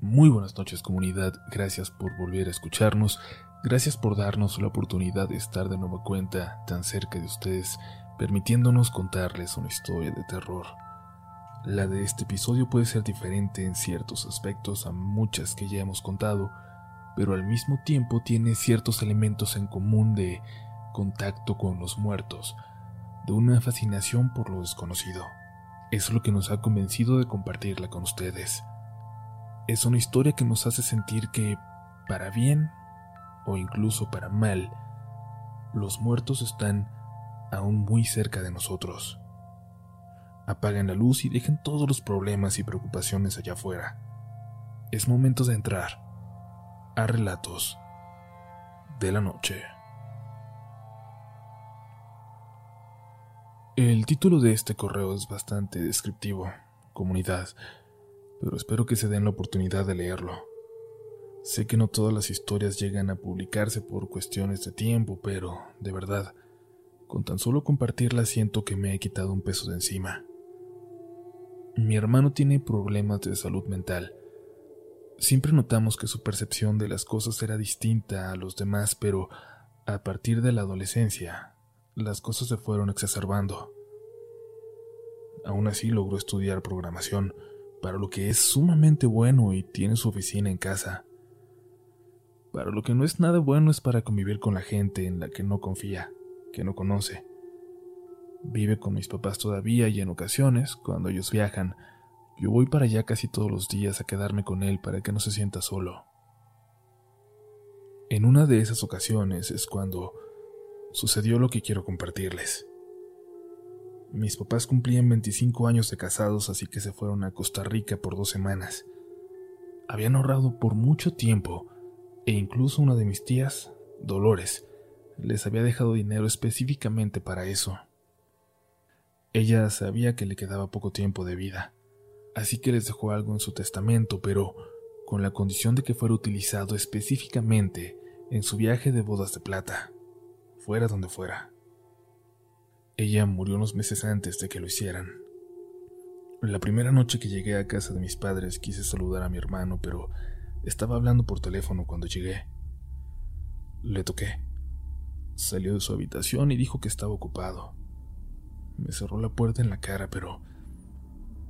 Muy buenas noches comunidad, gracias por volver a escucharnos, gracias por darnos la oportunidad de estar de nueva cuenta tan cerca de ustedes, permitiéndonos contarles una historia de terror. La de este episodio puede ser diferente en ciertos aspectos a muchas que ya hemos contado, pero al mismo tiempo tiene ciertos elementos en común de contacto con los muertos, de una fascinación por lo desconocido. Es lo que nos ha convencido de compartirla con ustedes. Es una historia que nos hace sentir que, para bien o incluso para mal, los muertos están aún muy cerca de nosotros. Apaguen la luz y dejen todos los problemas y preocupaciones allá afuera. Es momento de entrar a relatos de la noche. El título de este correo es bastante descriptivo, comunidad pero espero que se den la oportunidad de leerlo. Sé que no todas las historias llegan a publicarse por cuestiones de tiempo, pero, de verdad, con tan solo compartirla siento que me he quitado un peso de encima. Mi hermano tiene problemas de salud mental. Siempre notamos que su percepción de las cosas era distinta a los demás, pero a partir de la adolescencia, las cosas se fueron exacerbando. Aún así logró estudiar programación, para lo que es sumamente bueno y tiene su oficina en casa. Para lo que no es nada bueno es para convivir con la gente en la que no confía, que no conoce. Vive con mis papás todavía y en ocasiones, cuando ellos viajan, yo voy para allá casi todos los días a quedarme con él para que no se sienta solo. En una de esas ocasiones es cuando sucedió lo que quiero compartirles. Mis papás cumplían 25 años de casados, así que se fueron a Costa Rica por dos semanas. Habían ahorrado por mucho tiempo, e incluso una de mis tías, Dolores, les había dejado dinero específicamente para eso. Ella sabía que le quedaba poco tiempo de vida, así que les dejó algo en su testamento, pero con la condición de que fuera utilizado específicamente en su viaje de bodas de plata, fuera donde fuera. Ella murió unos meses antes de que lo hicieran. La primera noche que llegué a casa de mis padres quise saludar a mi hermano, pero estaba hablando por teléfono cuando llegué. Le toqué. Salió de su habitación y dijo que estaba ocupado. Me cerró la puerta en la cara, pero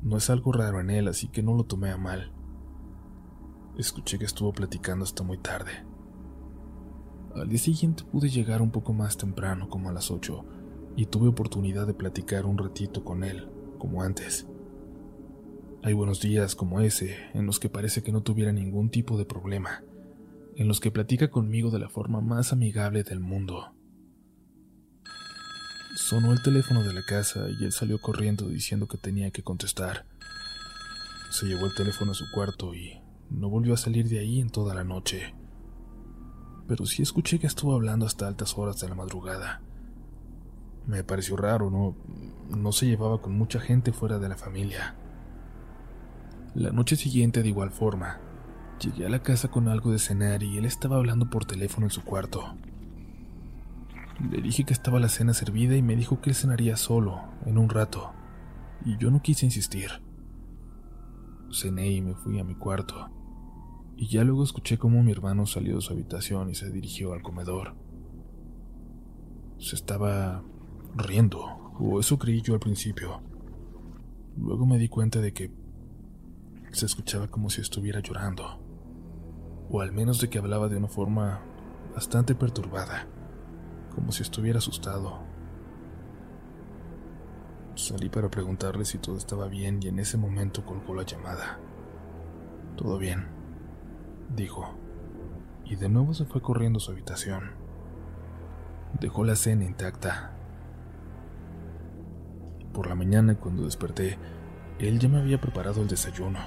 no es algo raro en él, así que no lo tomé a mal. Escuché que estuvo platicando hasta muy tarde. Al día siguiente pude llegar un poco más temprano, como a las ocho, y tuve oportunidad de platicar un ratito con él, como antes. Hay buenos días como ese, en los que parece que no tuviera ningún tipo de problema, en los que platica conmigo de la forma más amigable del mundo. Sonó el teléfono de la casa y él salió corriendo diciendo que tenía que contestar. Se llevó el teléfono a su cuarto y no volvió a salir de ahí en toda la noche. Pero sí escuché que estuvo hablando hasta altas horas de la madrugada. Me pareció raro, no, no se llevaba con mucha gente fuera de la familia. La noche siguiente, de igual forma, llegué a la casa con algo de cenar y él estaba hablando por teléfono en su cuarto. Le dije que estaba la cena servida y me dijo que él cenaría solo, en un rato, y yo no quise insistir. Cené y me fui a mi cuarto, y ya luego escuché cómo mi hermano salió de su habitación y se dirigió al comedor. Se estaba riendo, o eso creí yo al principio. Luego me di cuenta de que se escuchaba como si estuviera llorando, o al menos de que hablaba de una forma bastante perturbada, como si estuviera asustado. Salí para preguntarle si todo estaba bien y en ese momento colgó la llamada. Todo bien, dijo, y de nuevo se fue corriendo a su habitación. Dejó la cena intacta por la mañana, cuando desperté, él ya me había preparado el desayuno.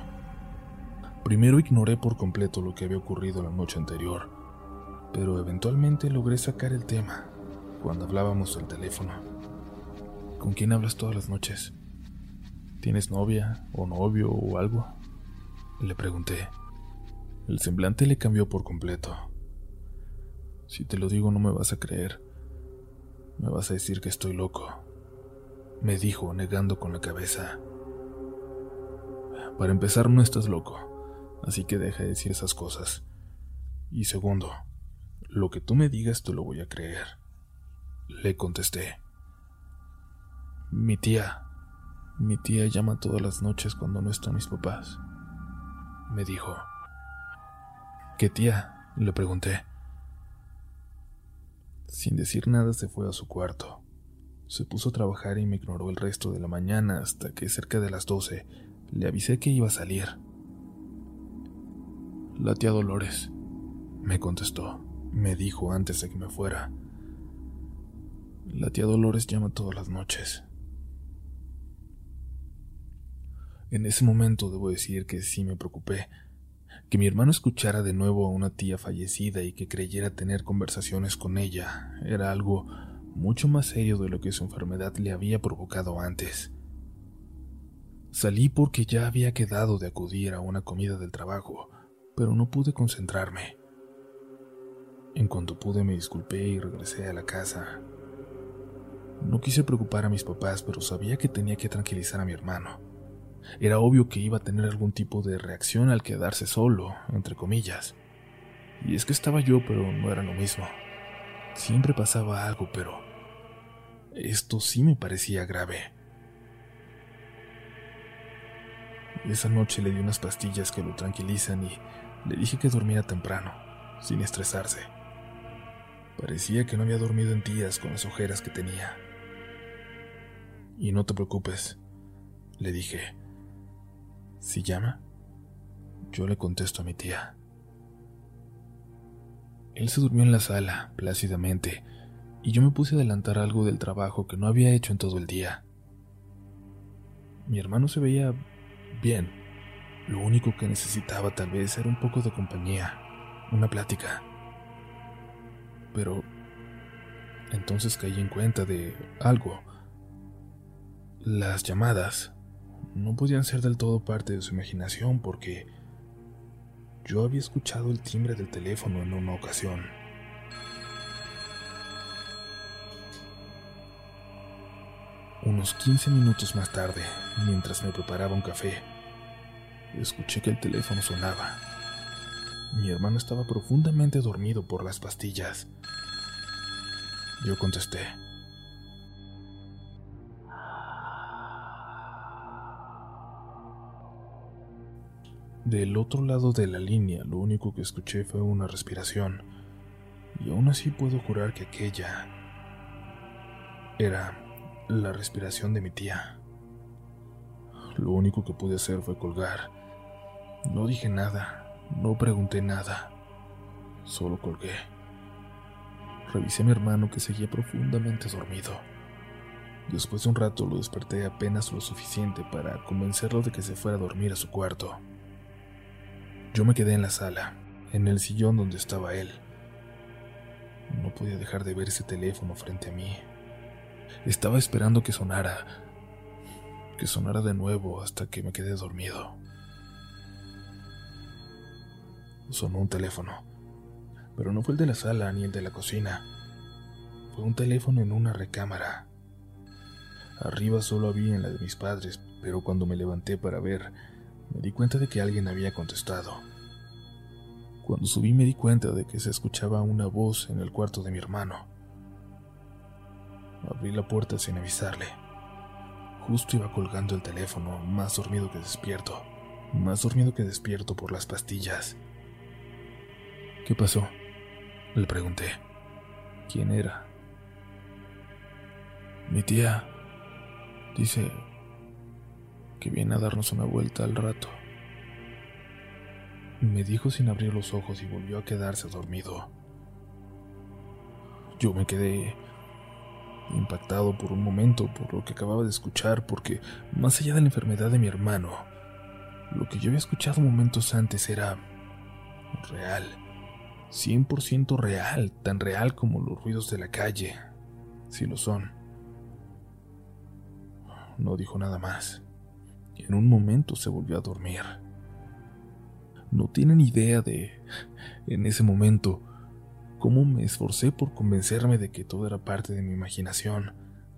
Primero ignoré por completo lo que había ocurrido la noche anterior, pero eventualmente logré sacar el tema cuando hablábamos al teléfono. ¿Con quién hablas todas las noches? ¿Tienes novia o novio o algo? Le pregunté. El semblante le cambió por completo. Si te lo digo no me vas a creer. Me vas a decir que estoy loco me dijo negando con la cabeza. Para empezar, no estás loco. Así que deja de decir esas cosas. Y segundo, lo que tú me digas te lo voy a creer. Le contesté. Mi tía, mi tía llama todas las noches cuando no están mis papás. Me dijo. ¿Qué tía? Le pregunté. Sin decir nada se fue a su cuarto. Se puso a trabajar y me ignoró el resto de la mañana hasta que cerca de las doce le avisé que iba a salir. La tía Dolores, me contestó, me dijo antes de que me fuera. La tía Dolores llama todas las noches. En ese momento debo decir que sí me preocupé, que mi hermano escuchara de nuevo a una tía fallecida y que creyera tener conversaciones con ella era algo mucho más serio de lo que su enfermedad le había provocado antes. Salí porque ya había quedado de acudir a una comida del trabajo, pero no pude concentrarme. En cuanto pude me disculpé y regresé a la casa. No quise preocupar a mis papás, pero sabía que tenía que tranquilizar a mi hermano. Era obvio que iba a tener algún tipo de reacción al quedarse solo, entre comillas. Y es que estaba yo, pero no era lo mismo. Siempre pasaba algo, pero esto sí me parecía grave. Esa noche le di unas pastillas que lo tranquilizan y le dije que durmiera temprano, sin estresarse. Parecía que no había dormido en días con las ojeras que tenía. Y no te preocupes, le dije. Si llama, yo le contesto a mi tía. Él se durmió en la sala, plácidamente, y yo me puse a adelantar algo del trabajo que no había hecho en todo el día. Mi hermano se veía bien. Lo único que necesitaba tal vez era un poco de compañía, una plática. Pero entonces caí en cuenta de algo. Las llamadas no podían ser del todo parte de su imaginación porque yo había escuchado el timbre del teléfono en una ocasión. Unos 15 minutos más tarde, mientras me preparaba un café, escuché que el teléfono sonaba. Mi hermano estaba profundamente dormido por las pastillas. Yo contesté. Del otro lado de la línea, lo único que escuché fue una respiración, y aún así puedo jurar que aquella era la respiración de mi tía. Lo único que pude hacer fue colgar. No dije nada, no pregunté nada, solo colgué. Revisé a mi hermano que seguía profundamente dormido. Después de un rato lo desperté apenas lo suficiente para convencerlo de que se fuera a dormir a su cuarto. Yo me quedé en la sala, en el sillón donde estaba él. No podía dejar de ver ese teléfono frente a mí. Estaba esperando que sonara, que sonara de nuevo hasta que me quedé dormido. Sonó un teléfono, pero no fue el de la sala ni el de la cocina. Fue un teléfono en una recámara. Arriba solo había en la de mis padres, pero cuando me levanté para ver, me di cuenta de que alguien había contestado. Cuando subí me di cuenta de que se escuchaba una voz en el cuarto de mi hermano. Abrí la puerta sin avisarle. Justo iba colgando el teléfono, más dormido que despierto, más dormido que despierto por las pastillas. ¿Qué pasó? Le pregunté. ¿Quién era? Mi tía. Dice que viene a darnos una vuelta al rato. Me dijo sin abrir los ojos y volvió a quedarse dormido. Yo me quedé impactado por un momento por lo que acababa de escuchar, porque más allá de la enfermedad de mi hermano, lo que yo había escuchado momentos antes era real, 100% real, tan real como los ruidos de la calle, si lo son. No dijo nada más. En un momento se volvió a dormir. No tienen idea de, en ese momento, cómo me esforcé por convencerme de que todo era parte de mi imaginación,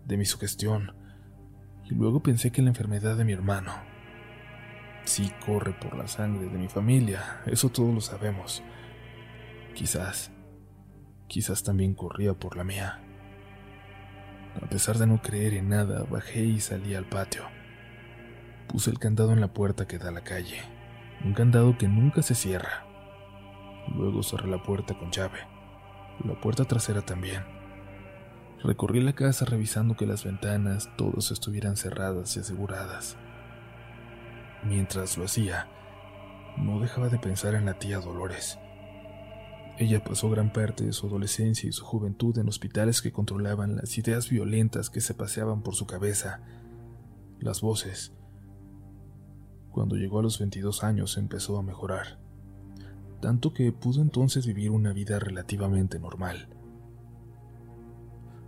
de mi sugestión, y luego pensé que la enfermedad de mi hermano Sí corre por la sangre de mi familia, eso todos lo sabemos. Quizás, quizás también corría por la mía. A pesar de no creer en nada, bajé y salí al patio. Puse el candado en la puerta que da a la calle, un candado que nunca se cierra. Luego cerré la puerta con llave, la puerta trasera también. Recorrí la casa revisando que las ventanas todas estuvieran cerradas y aseguradas. Mientras lo hacía, no dejaba de pensar en la tía Dolores. Ella pasó gran parte de su adolescencia y su juventud en hospitales que controlaban las ideas violentas que se paseaban por su cabeza, las voces. Cuando llegó a los 22 años empezó a mejorar, tanto que pudo entonces vivir una vida relativamente normal.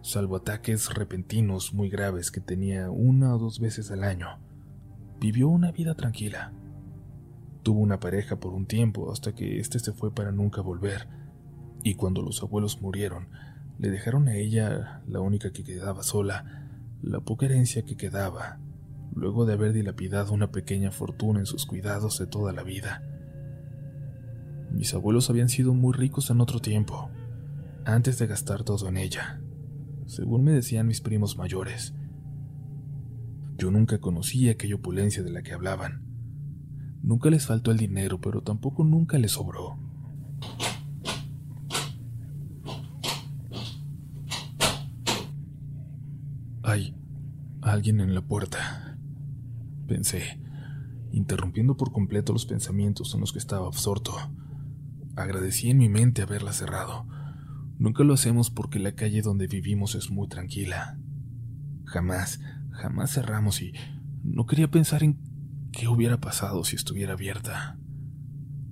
Salvo ataques repentinos muy graves que tenía una o dos veces al año, vivió una vida tranquila. Tuvo una pareja por un tiempo hasta que éste se fue para nunca volver, y cuando los abuelos murieron, le dejaron a ella, la única que quedaba sola, la poca herencia que quedaba, luego de haber dilapidado una pequeña fortuna en sus cuidados de toda la vida. Mis abuelos habían sido muy ricos en otro tiempo, antes de gastar todo en ella, según me decían mis primos mayores. Yo nunca conocí aquella opulencia de la que hablaban. Nunca les faltó el dinero, pero tampoco nunca les sobró. Hay alguien en la puerta, pensé, interrumpiendo por completo los pensamientos en los que estaba absorto. Agradecí en mi mente haberla cerrado. Nunca lo hacemos porque la calle donde vivimos es muy tranquila. Jamás Jamás cerramos y no quería pensar en qué hubiera pasado si estuviera abierta,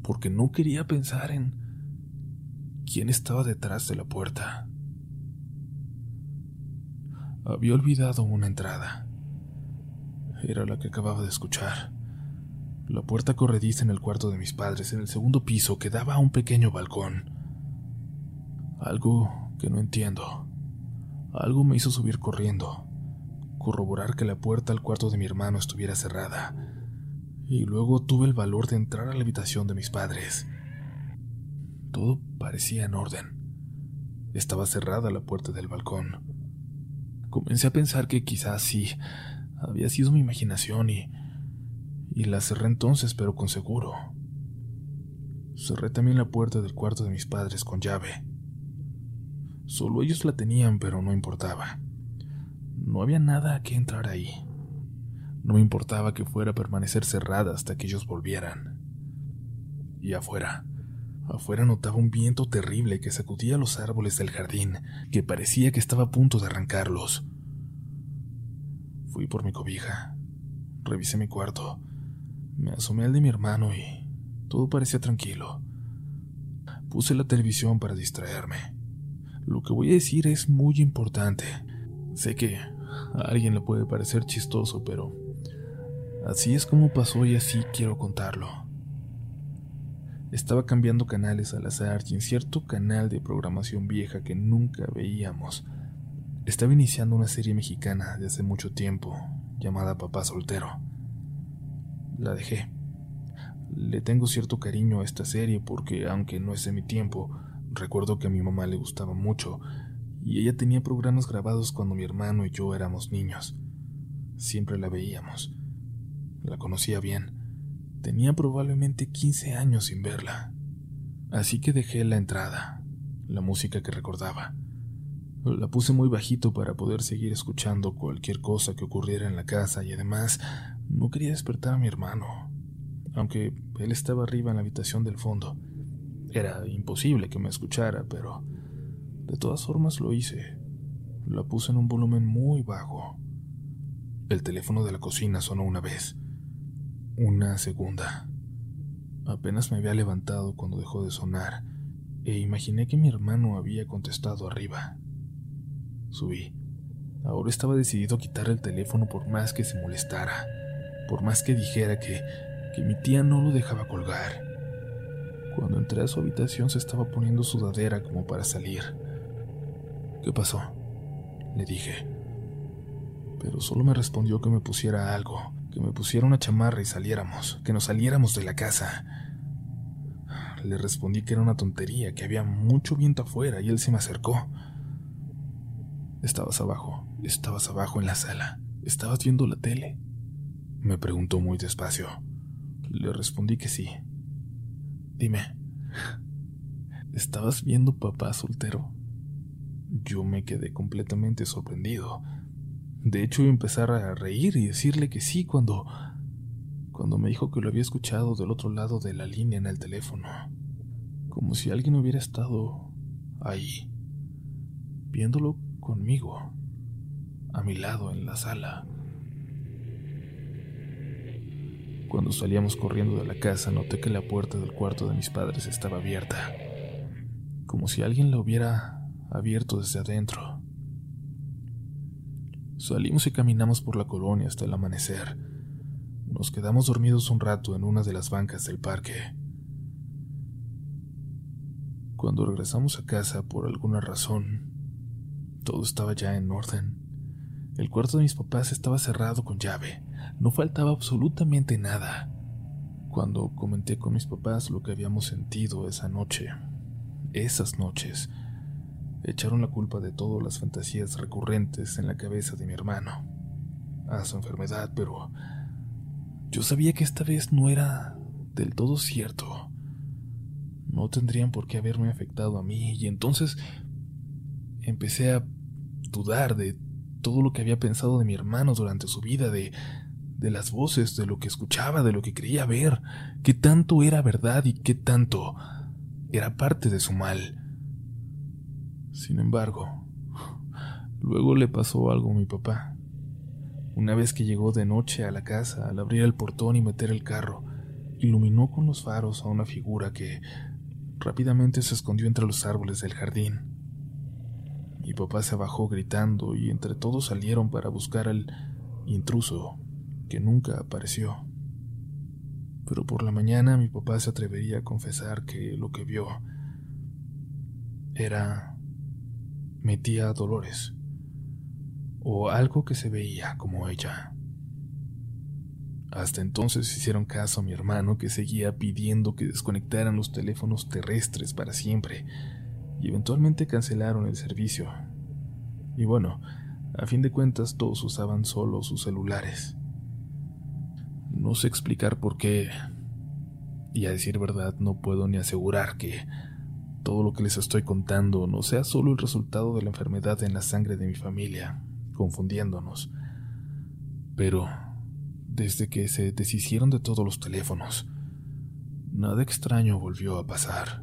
porque no quería pensar en quién estaba detrás de la puerta. Había olvidado una entrada. Era la que acababa de escuchar. La puerta corrediza en el cuarto de mis padres, en el segundo piso, que daba a un pequeño balcón. Algo que no entiendo. Algo me hizo subir corriendo corroborar que la puerta al cuarto de mi hermano estuviera cerrada, y luego tuve el valor de entrar a la habitación de mis padres. Todo parecía en orden. Estaba cerrada la puerta del balcón. Comencé a pensar que quizás sí, había sido mi imaginación y, y la cerré entonces, pero con seguro. Cerré también la puerta del cuarto de mis padres con llave. Solo ellos la tenían, pero no importaba. No había nada a que entrar ahí. No me importaba que fuera a permanecer cerrada hasta que ellos volvieran. Y afuera, afuera notaba un viento terrible que sacudía los árboles del jardín, que parecía que estaba a punto de arrancarlos. Fui por mi cobija, revisé mi cuarto, me asomé al de mi hermano y todo parecía tranquilo. Puse la televisión para distraerme. Lo que voy a decir es muy importante. Sé que a alguien le puede parecer chistoso, pero así es como pasó y así quiero contarlo. Estaba cambiando canales al azar en cierto canal de programación vieja que nunca veíamos, estaba iniciando una serie mexicana de hace mucho tiempo llamada Papá Soltero. La dejé. Le tengo cierto cariño a esta serie porque, aunque no es de mi tiempo, recuerdo que a mi mamá le gustaba mucho y ella tenía programas grabados cuando mi hermano y yo éramos niños. Siempre la veíamos. La conocía bien. Tenía probablemente 15 años sin verla. Así que dejé la entrada, la música que recordaba. La puse muy bajito para poder seguir escuchando cualquier cosa que ocurriera en la casa y además no quería despertar a mi hermano, aunque él estaba arriba en la habitación del fondo. Era imposible que me escuchara, pero de todas formas lo hice. La puse en un volumen muy bajo. El teléfono de la cocina sonó una vez. Una segunda. Apenas me había levantado cuando dejó de sonar e imaginé que mi hermano había contestado arriba. Subí. Ahora estaba decidido a quitar el teléfono por más que se molestara, por más que dijera que, que mi tía no lo dejaba colgar. Cuando entré a su habitación se estaba poniendo sudadera como para salir. ¿Qué pasó? Le dije. Pero solo me respondió que me pusiera algo, que me pusiera una chamarra y saliéramos, que nos saliéramos de la casa. Le respondí que era una tontería, que había mucho viento afuera y él se me acercó. Estabas abajo, estabas abajo en la sala, estabas viendo la tele. Me preguntó muy despacio. Le respondí que sí. Dime, ¿estabas viendo papá soltero? Yo me quedé completamente sorprendido. De hecho, iba a empezar a reír y decirle que sí cuando cuando me dijo que lo había escuchado del otro lado de la línea en el teléfono, como si alguien hubiera estado ahí, viéndolo conmigo, a mi lado en la sala. Cuando salíamos corriendo de la casa, noté que la puerta del cuarto de mis padres estaba abierta, como si alguien la hubiera abierto desde adentro. Salimos y caminamos por la colonia hasta el amanecer. Nos quedamos dormidos un rato en una de las bancas del parque. Cuando regresamos a casa, por alguna razón, todo estaba ya en orden. El cuarto de mis papás estaba cerrado con llave. No faltaba absolutamente nada. Cuando comenté con mis papás lo que habíamos sentido esa noche, esas noches, echaron la culpa de todas las fantasías recurrentes en la cabeza de mi hermano, a su enfermedad, pero yo sabía que esta vez no era del todo cierto. No tendrían por qué haberme afectado a mí, y entonces empecé a dudar de todo lo que había pensado de mi hermano durante su vida, de, de las voces, de lo que escuchaba, de lo que creía ver, qué tanto era verdad y qué tanto era parte de su mal. Sin embargo, luego le pasó algo a mi papá. Una vez que llegó de noche a la casa, al abrir el portón y meter el carro, iluminó con los faros a una figura que rápidamente se escondió entre los árboles del jardín. Mi papá se bajó gritando y entre todos salieron para buscar al intruso, que nunca apareció. Pero por la mañana mi papá se atrevería a confesar que lo que vio era mi tía Dolores, o algo que se veía como ella. Hasta entonces hicieron caso a mi hermano que seguía pidiendo que desconectaran los teléfonos terrestres para siempre, y eventualmente cancelaron el servicio. Y bueno, a fin de cuentas todos usaban solo sus celulares. No sé explicar por qué, y a decir verdad no puedo ni asegurar que todo lo que les estoy contando no sea solo el resultado de la enfermedad en la sangre de mi familia, confundiéndonos. Pero, desde que se deshicieron de todos los teléfonos, nada extraño volvió a pasar.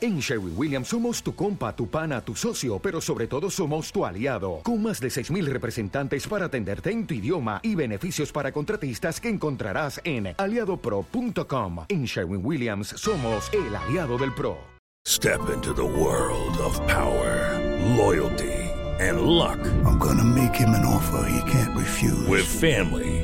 En Sherwin Williams somos tu compa, tu pana, tu socio, pero sobre todo somos tu aliado, con más de 6.000 representantes para atenderte en tu idioma y beneficios para contratistas que encontrarás en aliadopro.com. En Sherwin Williams somos el aliado del PRO. Step into the world of power, loyalty, and luck. I'm gonna make him an offer he can't refuse. With family,